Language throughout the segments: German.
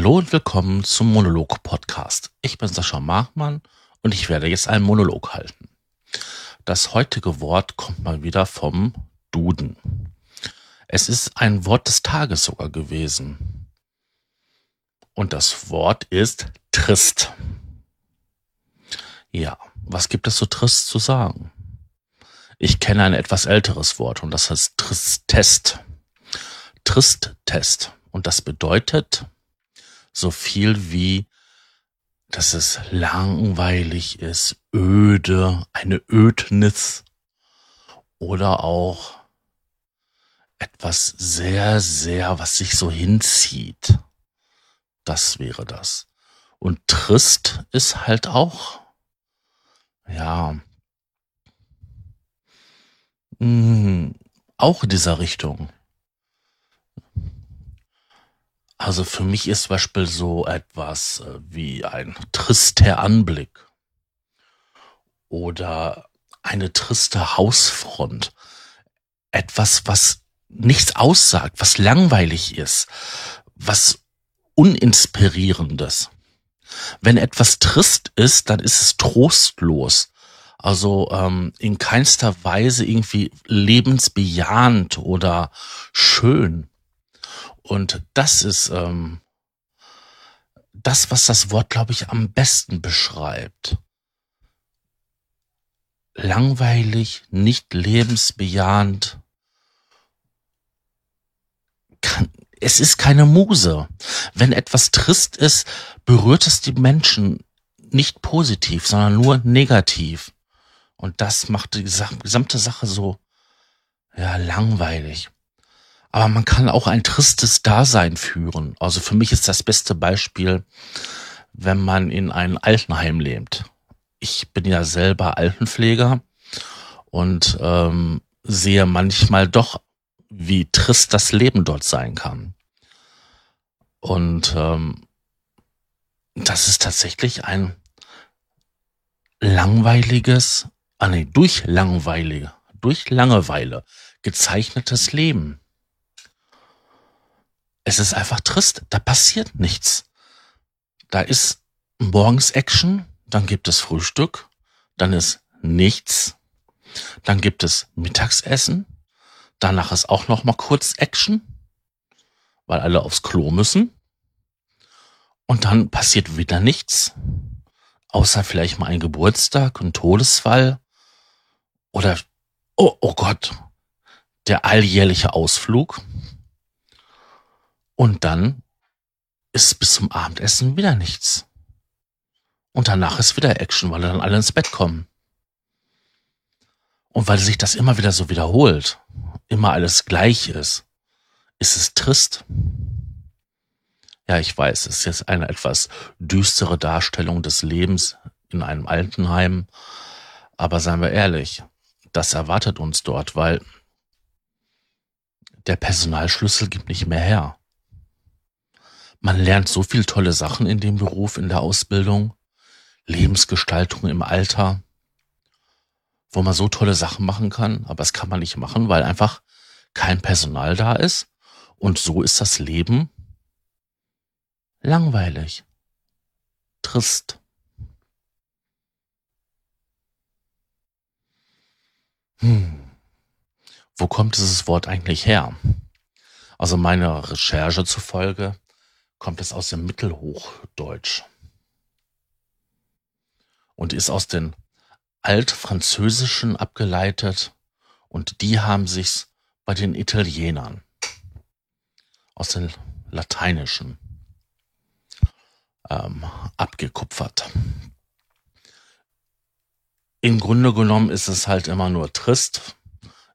Hallo und willkommen zum Monolog-Podcast. Ich bin Sascha Machmann und ich werde jetzt einen Monolog halten. Das heutige Wort kommt mal wieder vom Duden. Es ist ein Wort des Tages sogar gewesen. Und das Wort ist trist. Ja, was gibt es so trist zu sagen? Ich kenne ein etwas älteres Wort und das heißt Tristest. Tristtest. Und das bedeutet so viel wie, dass es langweilig ist, öde, eine Ödnis oder auch etwas sehr, sehr, was sich so hinzieht. Das wäre das. Und trist ist halt auch, ja, mh, hm, auch in dieser Richtung. Also für mich ist zum Beispiel so etwas äh, wie ein trister Anblick oder eine triste Hausfront. Etwas, was nichts aussagt, was langweilig ist, was uninspirierendes. Wenn etwas trist ist, dann ist es trostlos. Also ähm, in keinster Weise irgendwie lebensbejahend oder schön. Und das ist ähm, das, was das Wort, glaube ich, am besten beschreibt. Langweilig, nicht lebensbejahend. Kann, es ist keine Muse. Wenn etwas trist ist, berührt es die Menschen nicht positiv, sondern nur negativ. Und das macht die gesamte Sache so, ja, langweilig. Aber man kann auch ein tristes Dasein führen. Also für mich ist das beste Beispiel, wenn man in ein Altenheim lebt. Ich bin ja selber Altenpfleger und ähm, sehe manchmal doch, wie trist das Leben dort sein kann. Und ähm, das ist tatsächlich ein langweiliges, ah nee, durch langweilige, durch Langeweile gezeichnetes Leben. Es ist einfach trist. Da passiert nichts. Da ist morgens Action, dann gibt es Frühstück, dann ist nichts, dann gibt es Mittagsessen, danach ist auch noch mal kurz Action, weil alle aufs Klo müssen. Und dann passiert wieder nichts, außer vielleicht mal ein Geburtstag, ein Todesfall oder, oh, oh Gott, der alljährliche Ausflug. Und dann ist bis zum Abendessen wieder nichts. Und danach ist wieder Action, weil dann alle ins Bett kommen. Und weil sich das immer wieder so wiederholt, immer alles gleich ist, ist es trist. Ja, ich weiß, es ist jetzt eine etwas düstere Darstellung des Lebens in einem Altenheim. Aber seien wir ehrlich, das erwartet uns dort, weil der Personalschlüssel gibt nicht mehr her. Man lernt so viel tolle Sachen in dem Beruf, in der Ausbildung, Lebensgestaltung im Alter, wo man so tolle Sachen machen kann, aber das kann man nicht machen, weil einfach kein Personal da ist. Und so ist das Leben langweilig, trist. Hm. Wo kommt dieses Wort eigentlich her? Also meiner Recherche zufolge kommt es aus dem Mittelhochdeutsch und ist aus den Altfranzösischen abgeleitet und die haben sich's bei den Italienern aus den Lateinischen ähm, abgekupfert. Im Grunde genommen ist es halt immer nur trist,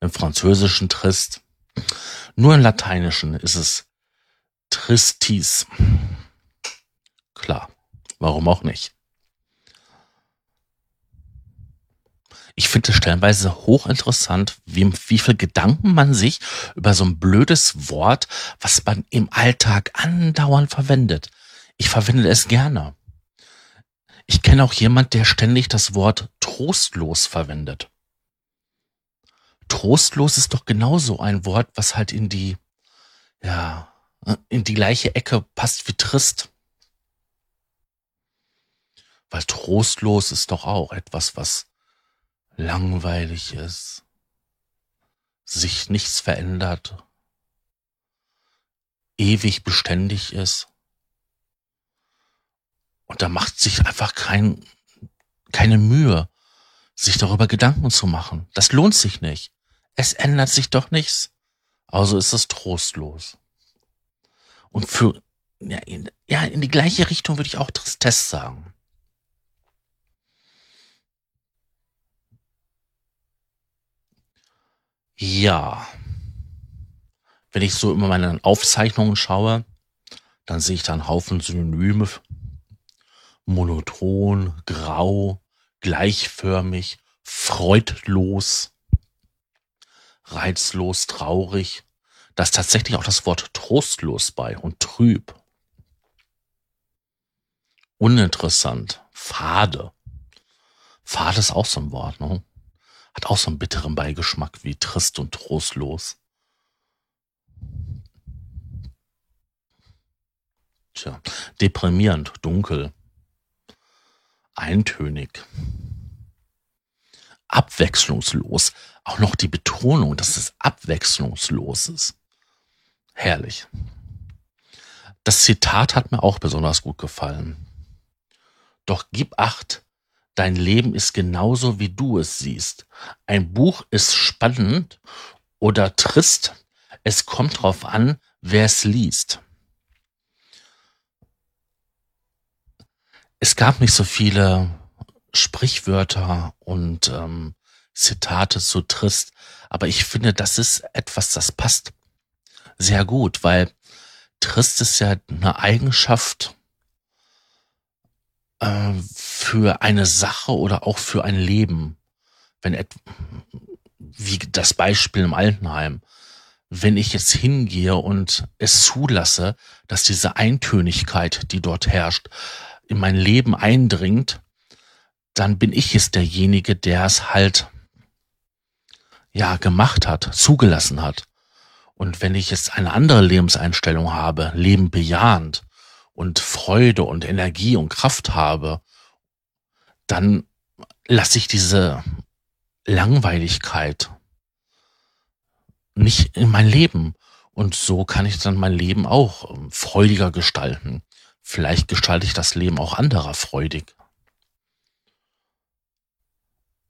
im Französischen trist. Nur im Lateinischen ist es Tristis. Klar, warum auch nicht? Ich finde es stellenweise hochinteressant, wie, wie viel Gedanken man sich über so ein blödes Wort, was man im Alltag andauernd verwendet. Ich verwende es gerne. Ich kenne auch jemand, der ständig das Wort trostlos verwendet. Trostlos ist doch genauso ein Wort, was halt in die, ja, in die gleiche Ecke passt wie trist. Weil trostlos ist doch auch etwas, was langweilig ist, sich nichts verändert, ewig beständig ist. Und da macht sich einfach kein, keine Mühe, sich darüber Gedanken zu machen. Das lohnt sich nicht. Es ändert sich doch nichts. Also ist es trostlos. Und für, ja, in, ja, in die gleiche Richtung würde ich auch Tristesse sagen. Ja. Wenn ich so immer meine Aufzeichnungen schaue, dann sehe ich da einen Haufen Synonyme. Monoton, grau, gleichförmig, freudlos, reizlos, traurig. Da ist tatsächlich auch das Wort trostlos bei und trüb. Uninteressant, fade. Fade ist auch so ein Wort, ne? Hat auch so einen bitteren Beigeschmack wie trist und trostlos. Tja, deprimierend, dunkel, eintönig, abwechslungslos. Auch noch die Betonung, dass es abwechslungslos ist. Herrlich. Das Zitat hat mir auch besonders gut gefallen. Doch gib acht, dein Leben ist genauso, wie du es siehst. Ein Buch ist spannend oder trist. Es kommt drauf an, wer es liest. Es gab nicht so viele Sprichwörter und ähm, Zitate zu trist, aber ich finde, das ist etwas, das passt sehr gut, weil trist ist ja eine Eigenschaft äh, für eine Sache oder auch für ein Leben. Wenn et wie das Beispiel im Altenheim, wenn ich jetzt hingehe und es zulasse, dass diese Eintönigkeit, die dort herrscht, in mein Leben eindringt, dann bin ich es derjenige, der es halt ja gemacht hat, zugelassen hat. Und wenn ich jetzt eine andere Lebenseinstellung habe, Leben bejahend und Freude und Energie und Kraft habe, dann lasse ich diese Langweiligkeit nicht in mein Leben. Und so kann ich dann mein Leben auch ähm, freudiger gestalten. Vielleicht gestalte ich das Leben auch anderer freudig.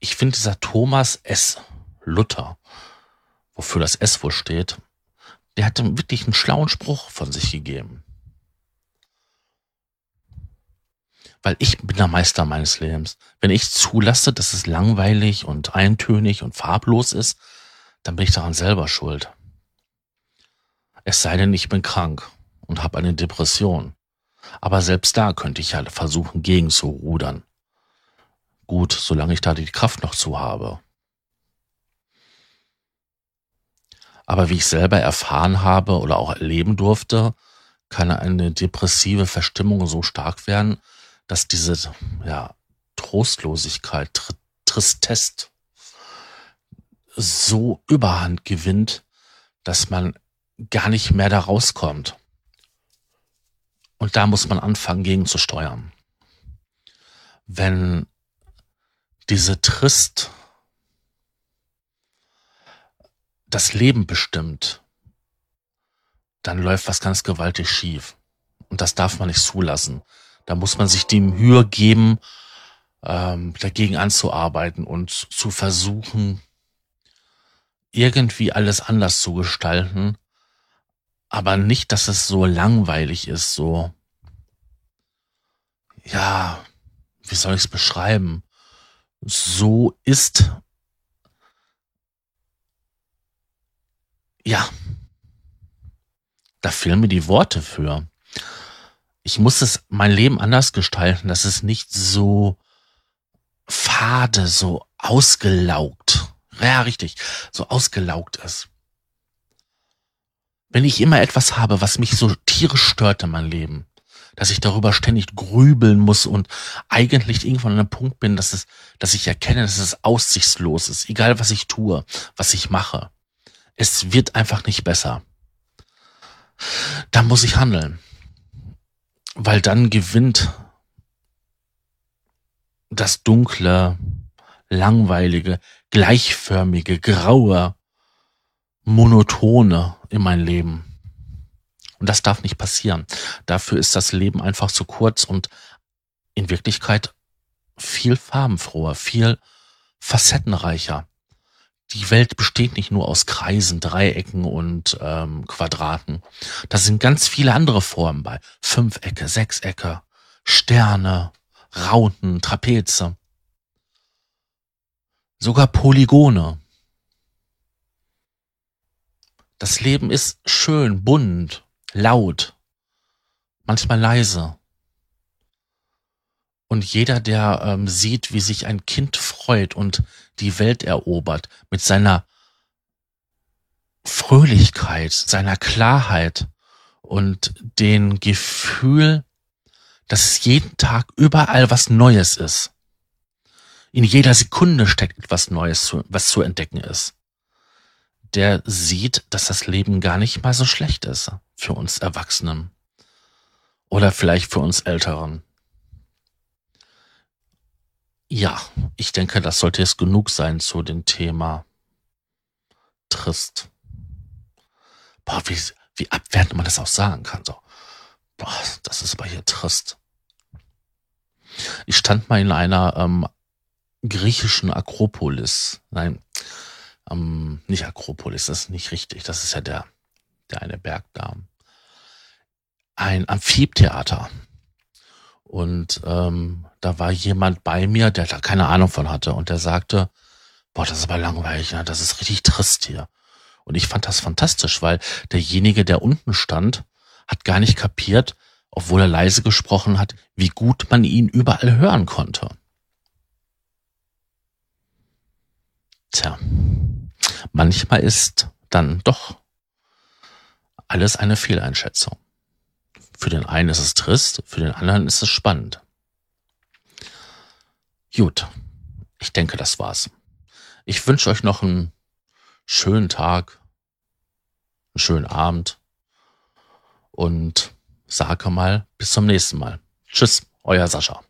Ich finde dieser Thomas S. Luther, wofür das S wohl steht, der hat wirklich einen schlauen Spruch von sich gegeben. Weil ich bin der Meister meines Lebens. Wenn ich zulasse, dass es langweilig und eintönig und farblos ist, dann bin ich daran selber schuld. Es sei denn, ich bin krank und habe eine Depression. Aber selbst da könnte ich ja versuchen, gegen zu rudern. Gut, solange ich da die Kraft noch zu habe. Aber wie ich selber erfahren habe oder auch erleben durfte, kann eine depressive Verstimmung so stark werden, dass diese ja, Trostlosigkeit, Tr Tristest so überhand gewinnt, dass man gar nicht mehr da rauskommt. Und da muss man anfangen, gegen zu steuern. Wenn diese Trist das Leben bestimmt, dann läuft was ganz gewaltig schief. Und das darf man nicht zulassen. Da muss man sich die Mühe geben, ähm, dagegen anzuarbeiten und zu versuchen, irgendwie alles anders zu gestalten, aber nicht, dass es so langweilig ist, so, ja, wie soll ich es beschreiben? So ist, ja, da fehlen mir die Worte für. Ich muss es mein Leben anders gestalten, dass es nicht so fade, so ausgelaugt, ja, richtig, so ausgelaugt ist wenn ich immer etwas habe, was mich so tierisch stört in meinem Leben, dass ich darüber ständig grübeln muss und eigentlich irgendwann an einem Punkt bin, dass es, dass ich erkenne, dass es aussichtslos ist, egal was ich tue, was ich mache. Es wird einfach nicht besser. Da muss ich handeln. Weil dann gewinnt das dunkle, langweilige, gleichförmige, graue, monotone in mein Leben. Und das darf nicht passieren. Dafür ist das Leben einfach zu kurz und in Wirklichkeit viel farbenfroher, viel facettenreicher. Die Welt besteht nicht nur aus Kreisen, Dreiecken und ähm, Quadraten. Da sind ganz viele andere Formen bei. Fünfecke, Sechsecke, Sterne, Rauten, Trapeze. Sogar Polygone. Das Leben ist schön, bunt, laut, manchmal leise. Und jeder, der ähm, sieht, wie sich ein Kind freut und die Welt erobert mit seiner Fröhlichkeit, seiner Klarheit und den Gefühl, dass es jeden Tag überall was Neues ist. In jeder Sekunde steckt etwas Neues, was zu entdecken ist. Der sieht, dass das Leben gar nicht mal so schlecht ist für uns Erwachsenen. Oder vielleicht für uns Älteren. Ja, ich denke, das sollte jetzt genug sein zu dem Thema trist. Boah, wie, wie abwertend man das auch sagen kann. So, boah, das ist aber hier trist. Ich stand mal in einer ähm, griechischen Akropolis. Nein, ähm, nicht Akropolis, das ist nicht richtig. Das ist ja der, der eine Berg da. Ein Amphitheater. Und ähm, da war jemand bei mir, der da keine Ahnung von hatte und der sagte, boah, das ist aber langweilig, ne? das ist richtig trist hier. Und ich fand das fantastisch, weil derjenige, der unten stand, hat gar nicht kapiert, obwohl er leise gesprochen hat, wie gut man ihn überall hören konnte. Tja, manchmal ist dann doch alles eine Fehleinschätzung. Für den einen ist es trist, für den anderen ist es spannend. Gut, ich denke, das war's. Ich wünsche euch noch einen schönen Tag, einen schönen Abend und sage mal bis zum nächsten Mal. Tschüss, euer Sascha.